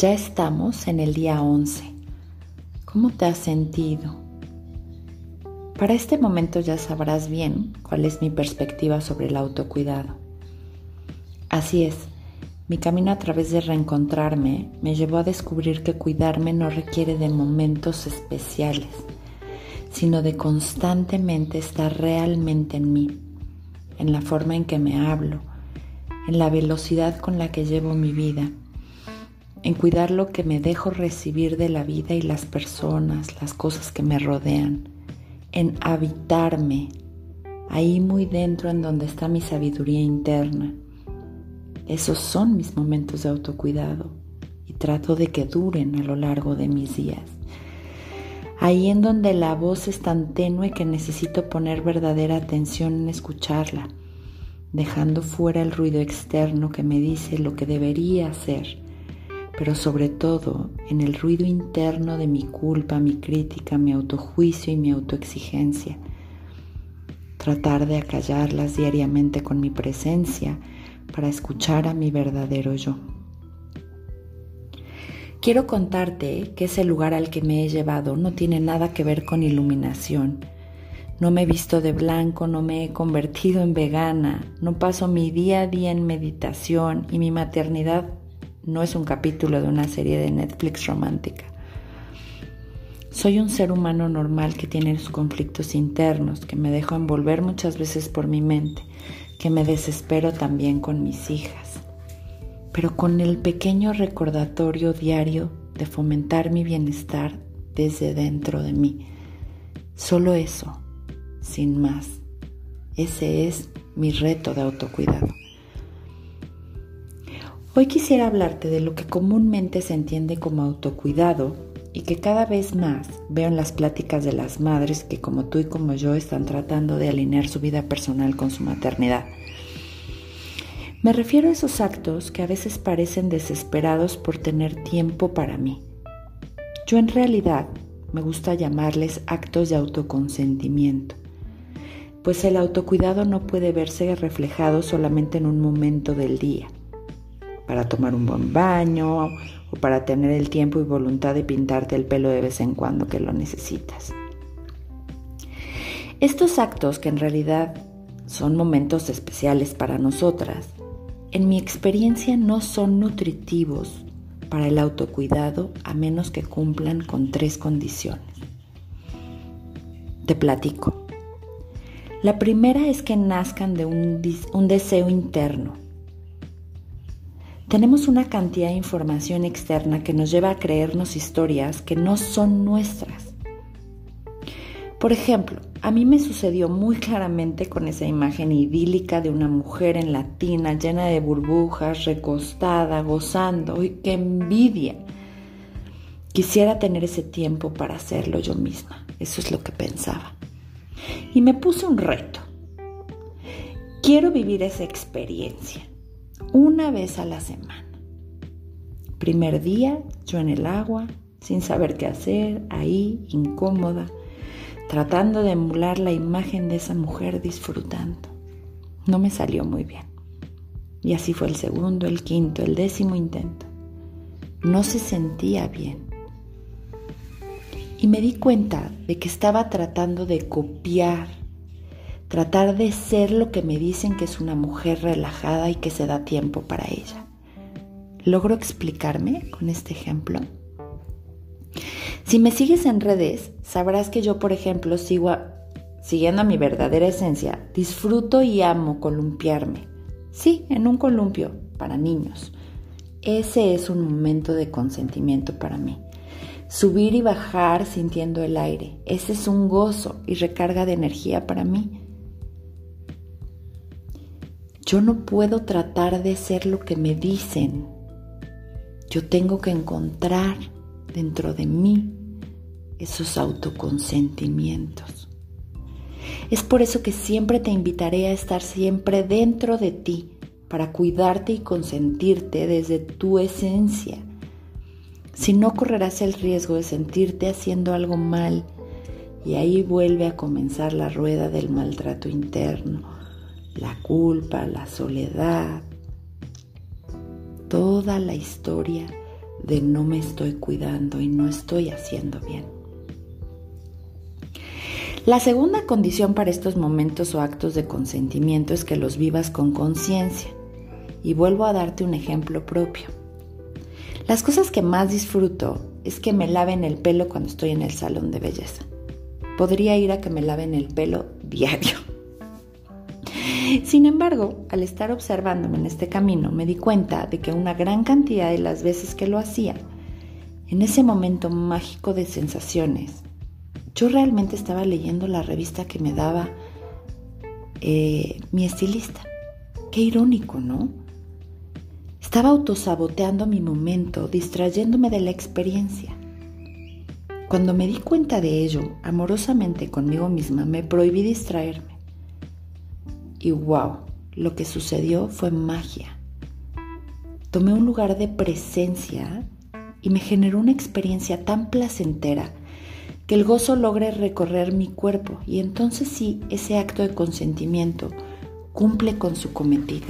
Ya estamos en el día 11. ¿Cómo te has sentido? Para este momento ya sabrás bien cuál es mi perspectiva sobre el autocuidado. Así es, mi camino a través de reencontrarme me llevó a descubrir que cuidarme no requiere de momentos especiales, sino de constantemente estar realmente en mí, en la forma en que me hablo, en la velocidad con la que llevo mi vida en cuidar lo que me dejo recibir de la vida y las personas, las cosas que me rodean, en habitarme, ahí muy dentro en donde está mi sabiduría interna. Esos son mis momentos de autocuidado y trato de que duren a lo largo de mis días. Ahí en donde la voz es tan tenue que necesito poner verdadera atención en escucharla, dejando fuera el ruido externo que me dice lo que debería hacer pero sobre todo en el ruido interno de mi culpa, mi crítica, mi autojuicio y mi autoexigencia. Tratar de acallarlas diariamente con mi presencia para escuchar a mi verdadero yo. Quiero contarte que ese lugar al que me he llevado no tiene nada que ver con iluminación. No me he visto de blanco, no me he convertido en vegana, no paso mi día a día en meditación y mi maternidad no es un capítulo de una serie de Netflix romántica. Soy un ser humano normal que tiene sus conflictos internos, que me dejo envolver muchas veces por mi mente, que me desespero también con mis hijas, pero con el pequeño recordatorio diario de fomentar mi bienestar desde dentro de mí. Solo eso, sin más. Ese es mi reto de autocuidado. Hoy quisiera hablarte de lo que comúnmente se entiende como autocuidado y que cada vez más veo en las pláticas de las madres que como tú y como yo están tratando de alinear su vida personal con su maternidad. Me refiero a esos actos que a veces parecen desesperados por tener tiempo para mí. Yo en realidad me gusta llamarles actos de autoconsentimiento, pues el autocuidado no puede verse reflejado solamente en un momento del día para tomar un buen baño o para tener el tiempo y voluntad de pintarte el pelo de vez en cuando que lo necesitas. Estos actos que en realidad son momentos especiales para nosotras, en mi experiencia no son nutritivos para el autocuidado a menos que cumplan con tres condiciones. Te platico. La primera es que nazcan de un, un deseo interno tenemos una cantidad de información externa que nos lleva a creernos historias que no son nuestras. Por ejemplo, a mí me sucedió muy claramente con esa imagen idílica de una mujer en la tina llena de burbujas, recostada, gozando. ¡Y qué envidia! Quisiera tener ese tiempo para hacerlo yo misma. Eso es lo que pensaba. Y me puse un reto. Quiero vivir esa experiencia una vez a la semana. Primer día, yo en el agua, sin saber qué hacer, ahí, incómoda, tratando de emular la imagen de esa mujer disfrutando. No me salió muy bien. Y así fue el segundo, el quinto, el décimo intento. No se sentía bien. Y me di cuenta de que estaba tratando de copiar tratar de ser lo que me dicen que es una mujer relajada y que se da tiempo para ella. ¿Logro explicarme con este ejemplo? Si me sigues en redes, sabrás que yo, por ejemplo, sigo siguiendo a mi verdadera esencia, disfruto y amo columpiarme. Sí, en un columpio para niños. Ese es un momento de consentimiento para mí. Subir y bajar sintiendo el aire, ese es un gozo y recarga de energía para mí. Yo no puedo tratar de ser lo que me dicen. Yo tengo que encontrar dentro de mí esos autoconsentimientos. Es por eso que siempre te invitaré a estar siempre dentro de ti para cuidarte y consentirte desde tu esencia. Si no correrás el riesgo de sentirte haciendo algo mal y ahí vuelve a comenzar la rueda del maltrato interno la culpa, la soledad, toda la historia de no me estoy cuidando y no estoy haciendo bien. La segunda condición para estos momentos o actos de consentimiento es que los vivas con conciencia. Y vuelvo a darte un ejemplo propio. Las cosas que más disfruto es que me laven el pelo cuando estoy en el salón de belleza. Podría ir a que me laven el pelo diario. Sin embargo, al estar observándome en este camino, me di cuenta de que una gran cantidad de las veces que lo hacía, en ese momento mágico de sensaciones, yo realmente estaba leyendo la revista que me daba eh, mi estilista. Qué irónico, ¿no? Estaba autosaboteando mi momento, distrayéndome de la experiencia. Cuando me di cuenta de ello, amorosamente conmigo misma, me prohibí distraerme. Y wow, lo que sucedió fue magia. Tomé un lugar de presencia y me generó una experiencia tan placentera que el gozo logre recorrer mi cuerpo y entonces sí, ese acto de consentimiento cumple con su cometido.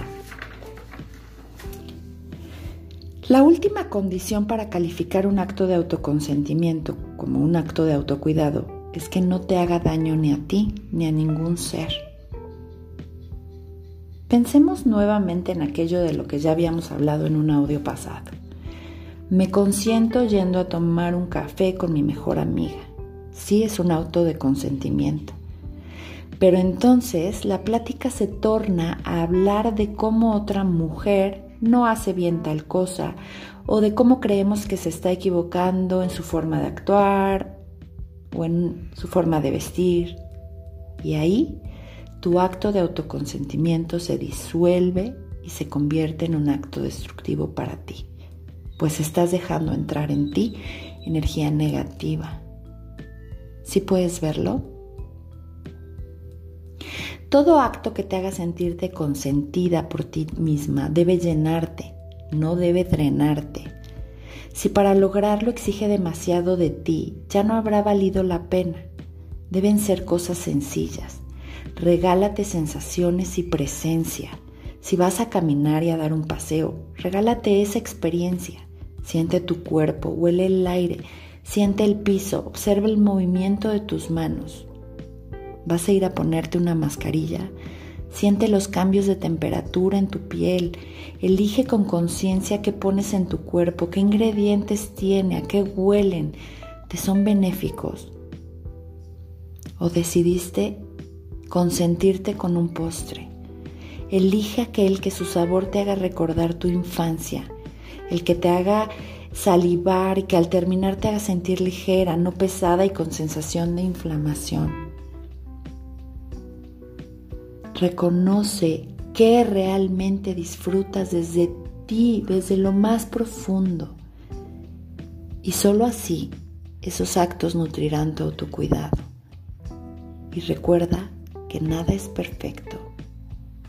La última condición para calificar un acto de autoconsentimiento como un acto de autocuidado es que no te haga daño ni a ti ni a ningún ser. Pensemos nuevamente en aquello de lo que ya habíamos hablado en un audio pasado. Me consiento yendo a tomar un café con mi mejor amiga. Sí es un auto de consentimiento. Pero entonces la plática se torna a hablar de cómo otra mujer no hace bien tal cosa o de cómo creemos que se está equivocando en su forma de actuar o en su forma de vestir. Y ahí tu acto de autoconsentimiento se disuelve y se convierte en un acto destructivo para ti, pues estás dejando entrar en ti energía negativa. ¿Sí puedes verlo? Todo acto que te haga sentirte consentida por ti misma debe llenarte, no debe drenarte. Si para lograrlo exige demasiado de ti, ya no habrá valido la pena. Deben ser cosas sencillas regálate sensaciones y presencia. Si vas a caminar y a dar un paseo, regálate esa experiencia. Siente tu cuerpo, huele el aire, siente el piso, observa el movimiento de tus manos. Vas a ir a ponerte una mascarilla, siente los cambios de temperatura en tu piel, elige con conciencia qué pones en tu cuerpo, qué ingredientes tiene, a qué huelen, te son benéficos. O decidiste consentirte con un postre. Elige aquel que su sabor te haga recordar tu infancia, el que te haga salivar y que al terminar te haga sentir ligera, no pesada y con sensación de inflamación. Reconoce qué realmente disfrutas desde ti, desde lo más profundo. Y solo así esos actos nutrirán tu autocuidado. Y recuerda que nada es perfecto.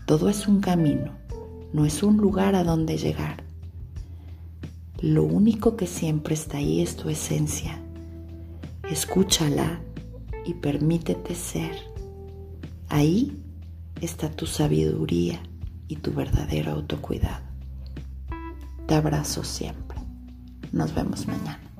Todo es un camino, no es un lugar a donde llegar. Lo único que siempre está ahí es tu esencia. Escúchala y permítete ser. Ahí está tu sabiduría y tu verdadero autocuidado. Te abrazo siempre. Nos vemos mañana.